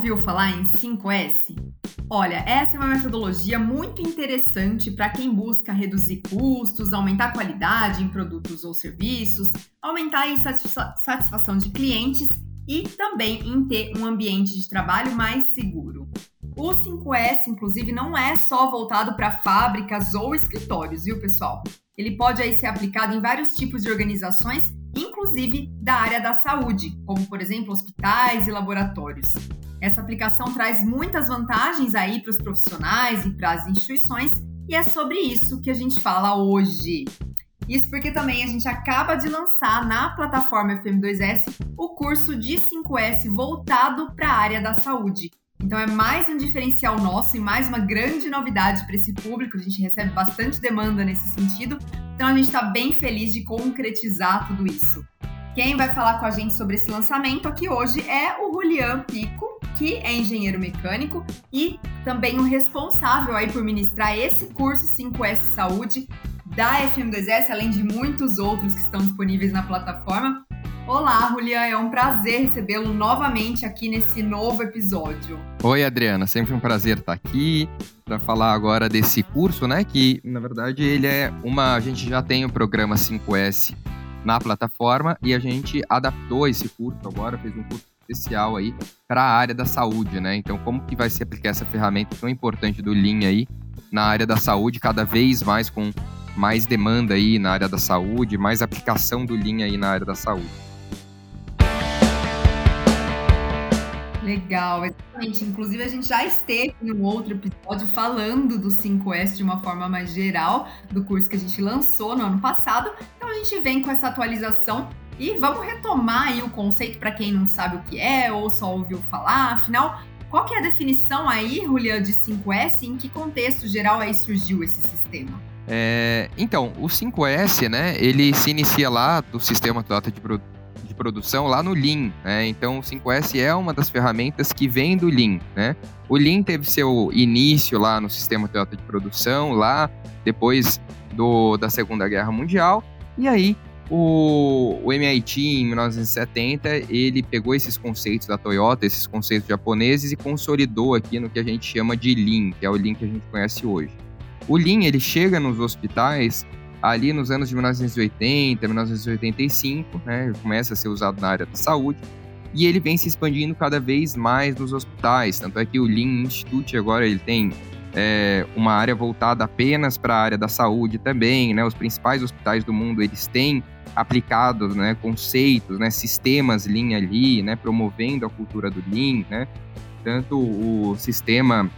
ouviu falar em 5S? Olha, essa é uma metodologia muito interessante para quem busca reduzir custos, aumentar a qualidade em produtos ou serviços, aumentar a satisfação de clientes e também em ter um ambiente de trabalho mais seguro. O 5S, inclusive, não é só voltado para fábricas ou escritórios, viu, pessoal? Ele pode aí ser aplicado em vários tipos de organizações, inclusive da área da saúde, como por exemplo hospitais e laboratórios. Essa aplicação traz muitas vantagens aí para os profissionais e para as instituições, e é sobre isso que a gente fala hoje. Isso porque também a gente acaba de lançar na plataforma FM2S o curso de 5S voltado para a área da saúde. Então é mais um diferencial nosso e mais uma grande novidade para esse público. A gente recebe bastante demanda nesse sentido. Então a gente está bem feliz de concretizar tudo isso. Quem vai falar com a gente sobre esse lançamento aqui hoje é o Julian Pico, que é engenheiro mecânico e também o responsável aí por ministrar esse curso 5S Saúde da FM2S, além de muitos outros que estão disponíveis na plataforma. Olá, Julian, é um prazer recebê-lo novamente aqui nesse novo episódio. Oi, Adriana, sempre um prazer estar aqui para falar agora desse curso, né? Que na verdade ele é uma. A gente já tem o programa 5S na plataforma e a gente adaptou esse curso agora, fez um curso especial aí para a área da saúde, né? Então, como que vai se aplicar essa ferramenta tão importante do Lean aí na área da saúde, cada vez mais com mais demanda aí na área da saúde, mais aplicação do Lean aí na área da saúde. Legal, exatamente. Inclusive, a gente já esteve em um outro episódio falando do 5S de uma forma mais geral, do curso que a gente lançou no ano passado. Então, a gente vem com essa atualização e vamos retomar aí o conceito para quem não sabe o que é ou só ouviu falar. Afinal, qual que é a definição aí, Julian, de 5S? Em que contexto geral aí surgiu esse sistema? É, então, o 5S, né, ele se inicia lá do sistema Toyota de, produção produção lá no Lean, né? Então o 5S é uma das ferramentas que vem do Lean, né? O Lean teve seu início lá no sistema Toyota de produção, lá depois do, da Segunda Guerra Mundial, e aí o, o MIT em 1970 ele pegou esses conceitos da Toyota, esses conceitos japoneses e consolidou aqui no que a gente chama de Lean, que é o Lean que a gente conhece hoje. O Lean ele chega nos hospitais ali nos anos de 1980, 1985, né, começa a ser usado na área da saúde, e ele vem se expandindo cada vez mais nos hospitais, tanto é que o Lean Institute agora ele tem é, uma área voltada apenas para a área da saúde também, né, os principais hospitais do mundo eles têm aplicados, né, conceitos, né, sistemas Lean ali, né, promovendo a cultura do Lean, né, tanto o sistema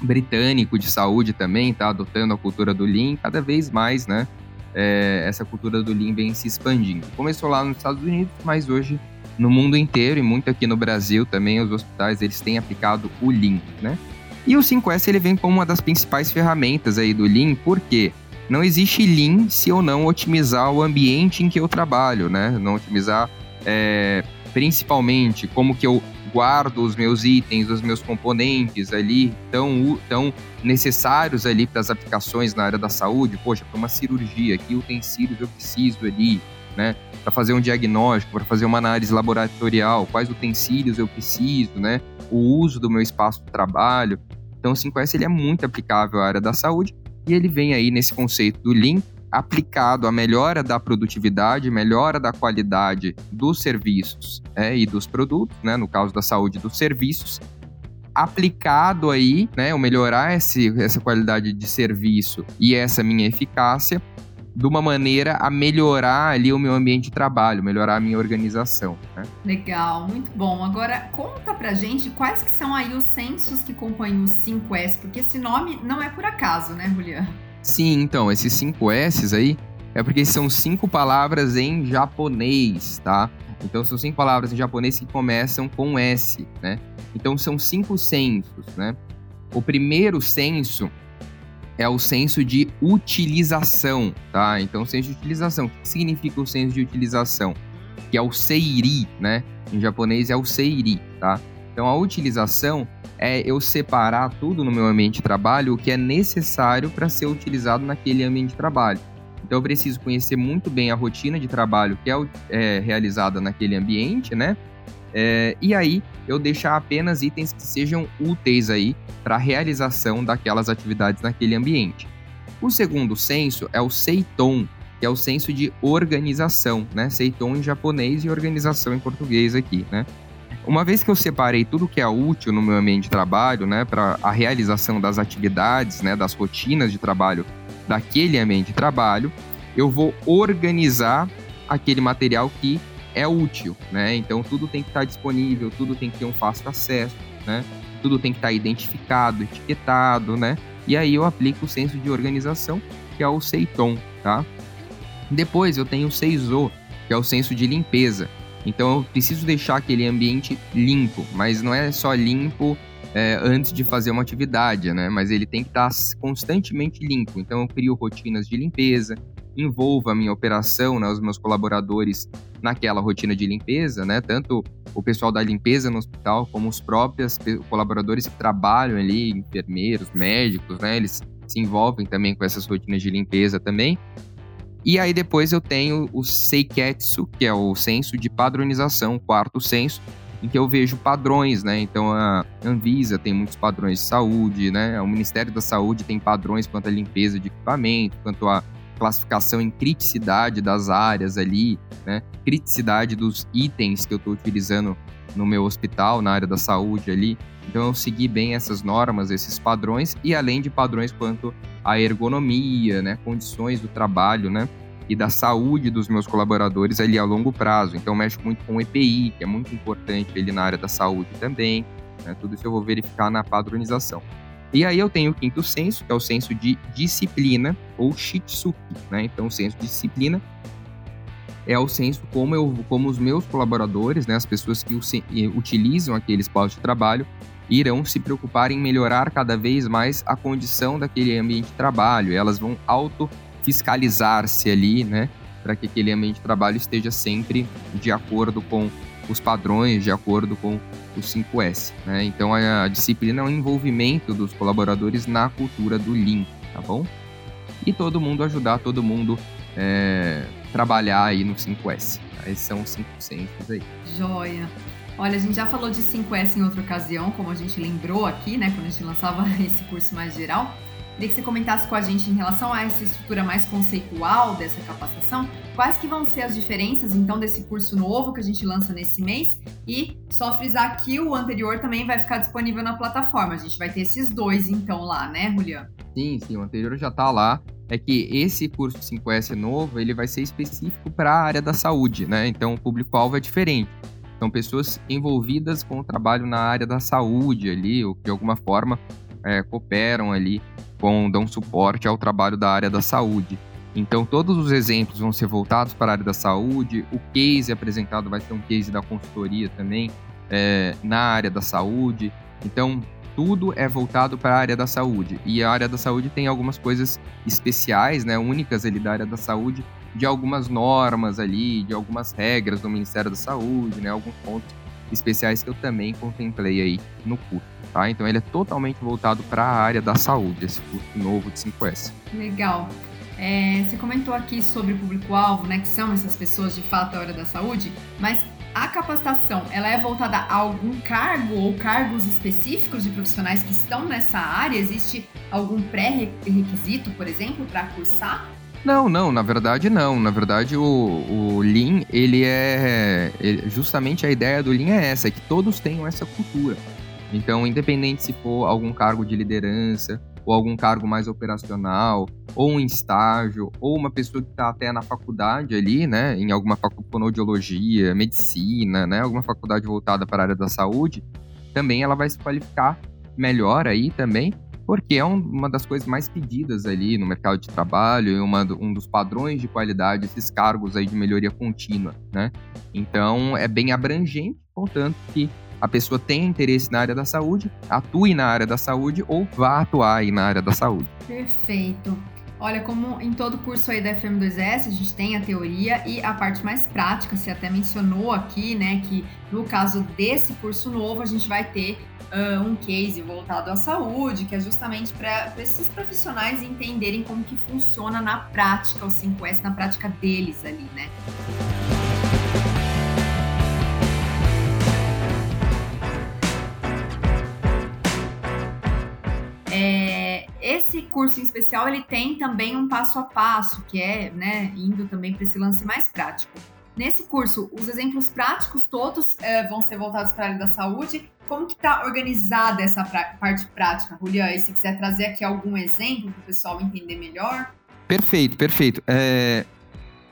britânico de saúde também está adotando a cultura do Lean cada vez mais, né? É, essa cultura do Lean vem se expandindo. Começou lá nos Estados Unidos, mas hoje no mundo inteiro e muito aqui no Brasil também os hospitais eles têm aplicado o Lean, né? E o 5S ele vem como uma das principais ferramentas aí do Lean, porque não existe Lean se eu não otimizar o ambiente em que eu trabalho, né? Não otimizar é, principalmente como que eu guardo os meus itens, os meus componentes ali tão, tão necessários ali para as aplicações na área da saúde. Poxa, para uma cirurgia, que utensílios eu preciso ali, né? Para fazer um diagnóstico, para fazer uma análise laboratorial, quais utensílios eu preciso, né? O uso do meu espaço de trabalho. Então, o 5S ele é muito aplicável à área da saúde e ele vem aí nesse conceito do Lean aplicado à melhora da produtividade, melhora da qualidade dos serviços é, e dos produtos, né, no caso da saúde dos serviços, aplicado aí, né, o melhorar esse, essa qualidade de serviço e essa minha eficácia de uma maneira a melhorar ali o meu ambiente de trabalho, melhorar a minha organização. Né? Legal, muito bom. Agora, conta pra gente quais que são aí os censos que compõem o 5S, porque esse nome não é por acaso, né, Juliana? Sim, então, esses cinco S aí é porque são cinco palavras em japonês, tá? Então são cinco palavras em japonês que começam com S, né? Então são cinco sensos, né? O primeiro senso é o senso de utilização, tá? Então, senso de utilização. O que significa o senso de utilização? Que é o seiri, né? Em japonês é o seiri, tá? Então, a utilização é eu separar tudo no meu ambiente de trabalho o que é necessário para ser utilizado naquele ambiente de trabalho. Então, eu preciso conhecer muito bem a rotina de trabalho que é, é realizada naquele ambiente, né? É, e aí eu deixar apenas itens que sejam úteis aí para a realização daquelas atividades naquele ambiente. O segundo senso é o Seiton, que é o senso de organização, né? Seiton em japonês e organização em português aqui, né? Uma vez que eu separei tudo que é útil no meu ambiente de trabalho, né, para a realização das atividades, né, das rotinas de trabalho daquele ambiente de trabalho, eu vou organizar aquele material que é útil, né? Então tudo tem que estar disponível, tudo tem que ter um fácil acesso, né? Tudo tem que estar identificado, etiquetado, né? E aí eu aplico o senso de organização, que é o Seiton, tá? Depois eu tenho o Seizo, que é o senso de limpeza. Então eu preciso deixar aquele ambiente limpo, mas não é só limpo é, antes de fazer uma atividade, né? Mas ele tem que estar constantemente limpo. Então eu crio rotinas de limpeza, envolvo a minha operação, né, os meus colaboradores naquela rotina de limpeza, né? Tanto o pessoal da limpeza no hospital, como os próprios colaboradores que trabalham ali, enfermeiros, médicos, né? Eles se envolvem também com essas rotinas de limpeza também. E aí depois eu tenho o Seiketsu, que é o senso de padronização, o quarto senso, em que eu vejo padrões, né? Então a Anvisa tem muitos padrões de saúde, né? O Ministério da Saúde tem padrões quanto à limpeza de equipamento, quanto à classificação em criticidade das áreas ali, né? Criticidade dos itens que eu estou utilizando no meu hospital, na área da saúde ali. Então eu segui bem essas normas, esses padrões e além de padrões quanto à ergonomia, né, condições do trabalho, né, e da saúde dos meus colaboradores ali a longo prazo. Então mexo muito com EPI, que é muito importante ali na área da saúde também. Né, tudo isso eu vou verificar na padronização. E aí eu tenho o quinto senso, que é o senso de disciplina ou shitsuki, né? Então o senso de disciplina é o senso como eu, como os meus colaboradores, né, as pessoas que utilizam aquele espaço de trabalho, irão se preocupar em melhorar cada vez mais a condição daquele ambiente de trabalho. Elas vão auto fiscalizar-se ali, né, para que aquele ambiente de trabalho esteja sempre de acordo com os padrões, de acordo com os 5S. Né? Então a, disciplina é um envolvimento dos colaboradores na cultura do Lean, tá bom? E todo mundo ajudar todo mundo é, trabalhar aí no 5S. Esses são os 5 centros aí. Joia! Olha, a gente já falou de 5S em outra ocasião, como a gente lembrou aqui, né, quando a gente lançava esse curso mais geral. Queria que você comentasse com a gente em relação a essa estrutura mais conceitual dessa capacitação, quais que vão ser as diferenças então desse curso novo que a gente lança nesse mês e só frisar que o anterior também vai ficar disponível na plataforma. A gente vai ter esses dois então lá, né, Julian? Sim, sim, o anterior já está lá. É que esse curso 5S novo, ele vai ser específico para a área da saúde, né? Então o público-alvo é diferente. São pessoas envolvidas com o trabalho na área da saúde ali, ou que de alguma forma é, cooperam ali, com, dão suporte ao trabalho da área da saúde. Então, todos os exemplos vão ser voltados para a área da saúde. O case apresentado vai ser um case da consultoria também é, na área da saúde. Então, tudo é voltado para a área da saúde. E a área da saúde tem algumas coisas especiais, né, únicas ali da área da saúde, de algumas normas ali, de algumas regras do Ministério da Saúde, né, alguns pontos especiais que eu também contemplei aí no curso, tá? Então ele é totalmente voltado para a área da saúde, esse curso novo de 5S. Legal. É, você comentou aqui sobre o público-alvo, né, que são essas pessoas de fato da área da saúde, mas a capacitação, ela é voltada a algum cargo ou cargos específicos de profissionais que estão nessa área? Existe algum pré-requisito, por exemplo, para cursar? Não, não, na verdade não. Na verdade o, o Lean, ele é... Ele, justamente a ideia do Lean é essa, é que todos tenham essa cultura. Então, independente se for algum cargo de liderança, ou algum cargo mais operacional, ou um estágio, ou uma pessoa que está até na faculdade ali, né, em alguma faculdade, medicina, né, alguma faculdade voltada para a área da saúde, também ela vai se qualificar melhor aí também, porque é um, uma das coisas mais pedidas ali no mercado de trabalho e uma, um dos padrões de qualidade, esses cargos aí de melhoria contínua, né? Então, é bem abrangente, contanto que a pessoa tenha interesse na área da saúde, atue na área da saúde ou vá atuar aí na área da saúde. Perfeito. Olha, como em todo curso aí da FM2S, a gente tem a teoria e a parte mais prática. Você até mencionou aqui, né, que no caso desse curso novo, a gente vai ter uh, um case voltado à saúde, que é justamente para esses profissionais entenderem como que funciona na prática o 5S, na prática deles ali, né? É, esse curso em especial ele tem também um passo a passo que é né, indo também para esse lance mais prático. Nesse curso, os exemplos práticos todos é, vão ser voltados para a área da saúde como que está organizada essa parte prática, Julian? E se quiser trazer aqui algum exemplo para o pessoal entender melhor. Perfeito, perfeito. É,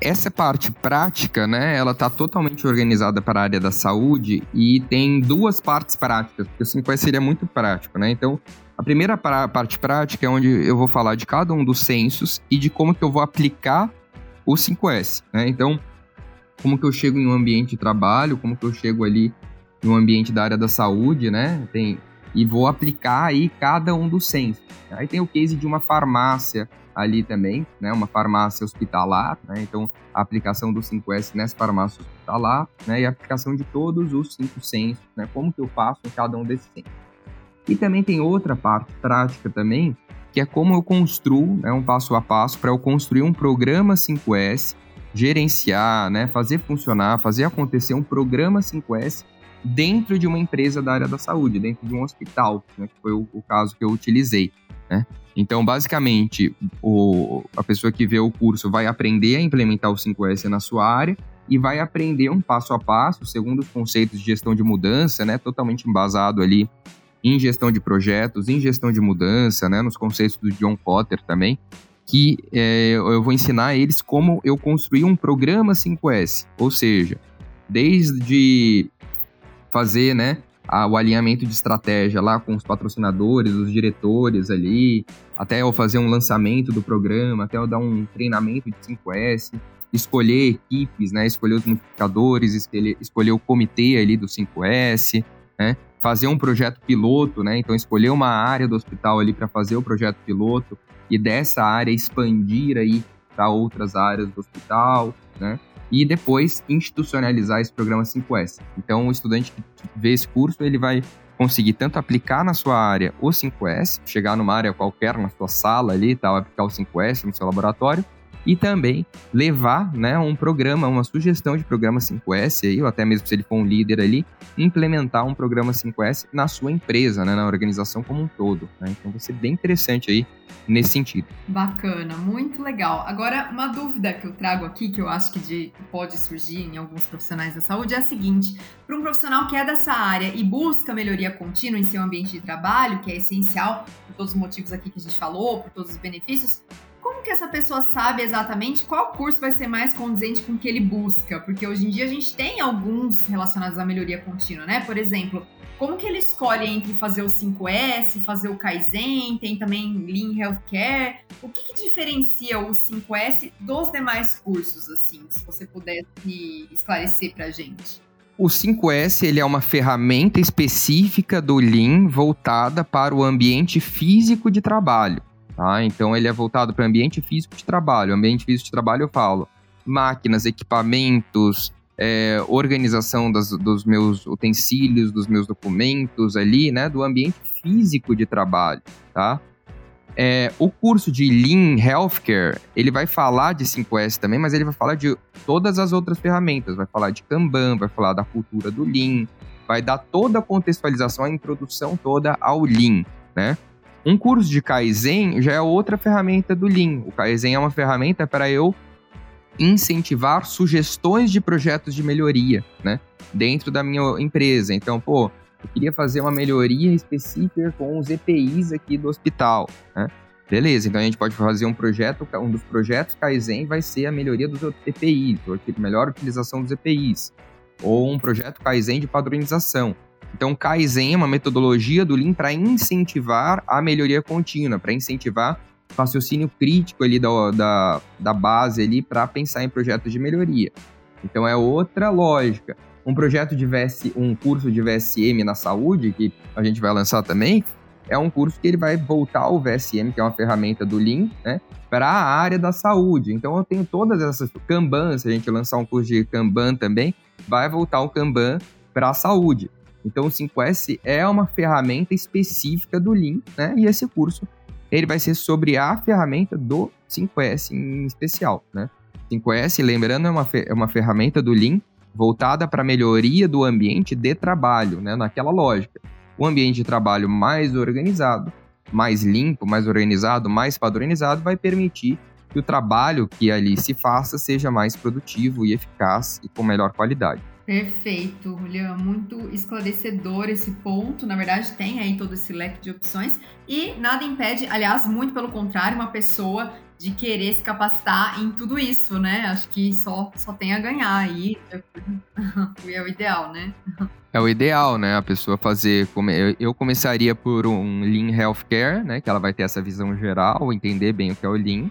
essa parte prática, né, ela está totalmente organizada para a área da saúde e tem duas partes práticas, porque o 5S seria muito prático, né? Então, a primeira parte prática é onde eu vou falar de cada um dos censos e de como que eu vou aplicar o 5S, né? Então, como que eu chego em um ambiente de trabalho, como que eu chego ali no ambiente da área da saúde, né? Tem, e vou aplicar aí cada um dos censos. Aí tem o case de uma farmácia ali também, né? Uma farmácia hospitalar, né? Então, a aplicação do 5S nessa farmácia hospitalar, né? E a aplicação de todos os cinco censos, né? Como que eu faço em cada um desses censos. E também tem outra parte prática também, que é como eu construo, né, um passo a passo para eu construir um programa 5S gerenciar, né, fazer funcionar, fazer acontecer um programa 5S dentro de uma empresa da área da saúde, dentro de um hospital, né, que foi o, o caso que eu utilizei. Né? Então, basicamente, o, a pessoa que vê o curso vai aprender a implementar o 5S na sua área e vai aprender um passo a passo, segundo os conceitos de gestão de mudança, né, totalmente embasado ali em gestão de projetos, em gestão de mudança, né, nos conceitos do John Potter também, que é, eu vou ensinar eles como eu construir um programa 5S, ou seja, desde fazer, né, a, o alinhamento de estratégia lá com os patrocinadores, os diretores ali, até eu fazer um lançamento do programa, até eu dar um treinamento de 5S, escolher equipes, né, escolher os multiplicadores, escolher, escolher o comitê ali do 5S, né, fazer um projeto piloto, né, então escolher uma área do hospital ali para fazer o projeto piloto, e dessa área expandir aí para outras áreas do hospital, né? E depois institucionalizar esse programa 5S. Então, o estudante que vê esse curso, ele vai conseguir tanto aplicar na sua área o 5S, chegar numa área qualquer, na sua sala ali, tal, aplicar o 5S no seu laboratório, e também levar né, um programa, uma sugestão de programa 5S, aí, ou até mesmo se ele for um líder ali, implementar um programa 5S na sua empresa, né, na organização como um todo. Né? Então vai ser bem interessante aí nesse sentido. Bacana, muito legal. Agora, uma dúvida que eu trago aqui, que eu acho que de, pode surgir em alguns profissionais da saúde, é a seguinte: para um profissional que é dessa área e busca melhoria contínua em seu ambiente de trabalho, que é essencial por todos os motivos aqui que a gente falou, por todos os benefícios, como que essa pessoa sabe exatamente qual curso vai ser mais condizente com o que ele busca? Porque hoje em dia a gente tem alguns relacionados à melhoria contínua, né? Por exemplo, como que ele escolhe entre fazer o 5S, fazer o Kaizen, tem também Lean Healthcare. O que, que diferencia o 5S dos demais cursos, assim, se você pudesse esclarecer pra gente? O 5S ele é uma ferramenta específica do Lean voltada para o ambiente físico de trabalho. Tá? Então ele é voltado para ambiente físico de trabalho. Ambiente físico de trabalho eu falo máquinas, equipamentos, é, organização das, dos meus utensílios, dos meus documentos ali, né? Do ambiente físico de trabalho, tá? É, o curso de Lean Healthcare, ele vai falar de 5S também, mas ele vai falar de todas as outras ferramentas. Vai falar de Kanban, vai falar da cultura do Lean, vai dar toda a contextualização, a introdução toda ao Lean, né? Um curso de Kaizen já é outra ferramenta do Lean. O Kaizen é uma ferramenta para eu incentivar sugestões de projetos de melhoria, né? Dentro da minha empresa. Então, pô, eu queria fazer uma melhoria específica com os EPIs aqui do hospital, né? Beleza, então a gente pode fazer um projeto, um dos projetos Kaizen vai ser a melhoria dos EPIs, ou melhor utilização dos EPIs, ou um projeto Kaizen de padronização. Então, Kaizen é uma metodologia do Lean para incentivar a melhoria contínua, para incentivar o raciocínio crítico ali da, da, da base ali para pensar em projetos de melhoria. Então, é outra lógica. Um projeto de VS, um curso de VSM na saúde, que a gente vai lançar também, é um curso que ele vai voltar ao VSM, que é uma ferramenta do Lean, né, para a área da saúde. Então eu tenho todas essas Kanban, se a gente lançar um curso de Kanban também, vai voltar o Kanban para a saúde. Então o 5S é uma ferramenta específica do Lean, né? E esse curso ele vai ser sobre a ferramenta do 5S em especial, né? 5S, lembrando, é uma, é uma ferramenta do Lean voltada para a melhoria do ambiente de trabalho, né? Naquela lógica. O ambiente de trabalho mais organizado mais limpo, mais organizado, mais padronizado, vai permitir que o trabalho que ali se faça seja mais produtivo e eficaz e com melhor qualidade. Perfeito, Julian. Muito esclarecedor esse ponto. Na verdade, tem aí todo esse leque de opções. E nada impede, aliás, muito pelo contrário, uma pessoa de querer se capacitar em tudo isso, né? Acho que só, só tem a ganhar aí. é o ideal, né? É o ideal, né? A pessoa fazer. Eu começaria por um Lean Healthcare, né? Que ela vai ter essa visão geral, entender bem o que é o Lean.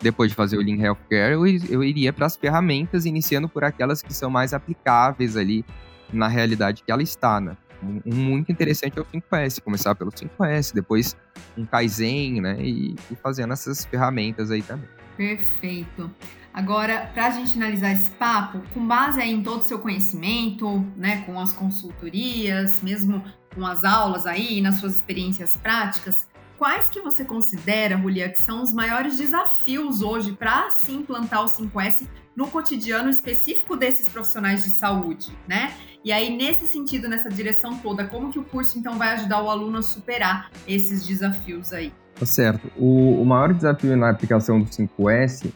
Depois de fazer o Lean Healthcare, eu, eu iria para as ferramentas, iniciando por aquelas que são mais aplicáveis ali na realidade que ela está, né? Um, muito interessante é o 5S, começar pelo 5S, depois um Kaizen, né? E, e fazendo essas ferramentas aí também. Perfeito. Agora, para a gente finalizar esse papo, com base aí em todo o seu conhecimento, né, com as consultorias, mesmo com as aulas aí, nas suas experiências práticas, quais que você considera, Julia, que são os maiores desafios hoje para se implantar o 5S no cotidiano específico desses profissionais de saúde, né? E aí, nesse sentido, nessa direção toda, como que o curso, então, vai ajudar o aluno a superar esses desafios aí? Tá certo. O, o maior desafio na aplicação do 5S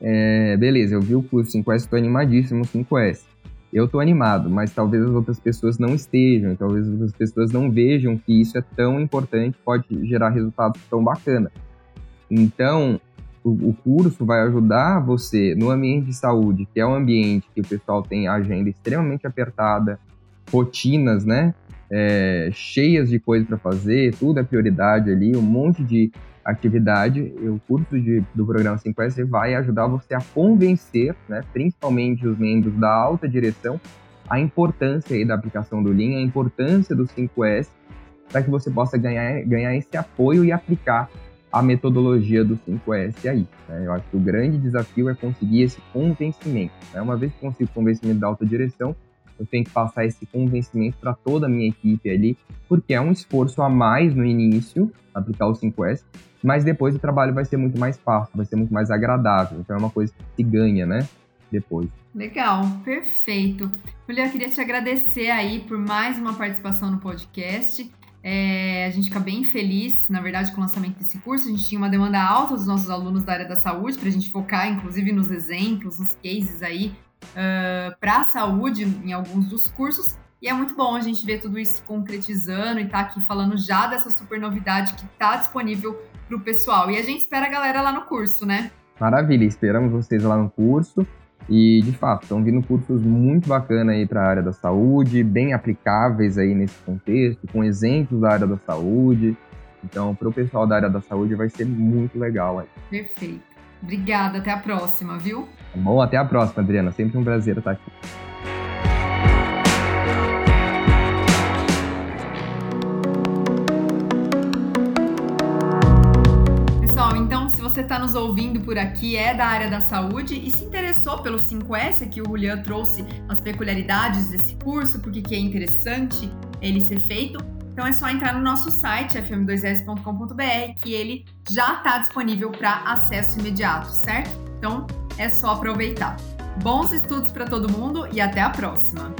é... Beleza, eu vi o curso 5S, estou animadíssimo 5S eu tô animado, mas talvez as outras pessoas não estejam, talvez as outras pessoas não vejam que isso é tão importante, pode gerar resultados tão bacana. Então, o, o, curso vai ajudar você no ambiente de saúde, que é um ambiente que o pessoal tem agenda extremamente apertada, rotinas, né? É, cheias de coisas para fazer, tudo é prioridade ali, um monte de atividade, o curso de, do programa 5S vai ajudar você a convencer, né, principalmente os membros da alta direção, a importância aí da aplicação do Lean, a importância do 5S, para que você possa ganhar, ganhar esse apoio e aplicar a metodologia do 5S aí. Né? Eu acho que o grande desafio é conseguir esse convencimento. Né? Uma vez que consigo convencimento da alta direção, eu tenho que passar esse convencimento para toda a minha equipe ali, porque é um esforço a mais no início, aplicar o 5S, mas depois o trabalho vai ser muito mais fácil, vai ser muito mais agradável. Então é uma coisa que se ganha, né? Depois. Legal, perfeito. Julia, eu queria te agradecer aí por mais uma participação no podcast. É, a gente fica bem feliz, na verdade, com o lançamento desse curso. A gente tinha uma demanda alta dos nossos alunos da área da saúde, para a gente focar, inclusive, nos exemplos, nos cases aí, uh, para a saúde em alguns dos cursos. E é muito bom a gente ver tudo isso concretizando e estar tá aqui falando já dessa super novidade que está disponível para o pessoal. E a gente espera a galera lá no curso, né? Maravilha, esperamos vocês lá no curso. E, de fato, estão vindo cursos muito bacanas aí para a área da saúde, bem aplicáveis aí nesse contexto, com exemplos da área da saúde. Então, para o pessoal da área da saúde vai ser muito legal aí. Perfeito. Obrigada, até a próxima, viu? Tá bom, até a próxima, Adriana. Sempre um prazer estar aqui. você está nos ouvindo por aqui é da área da saúde e se interessou pelo 5S que o Julian trouxe as peculiaridades desse curso, porque que é interessante ele ser feito, então é só entrar no nosso site fm2s.com.br que ele já está disponível para acesso imediato, certo? Então é só aproveitar. Bons estudos para todo mundo e até a próxima!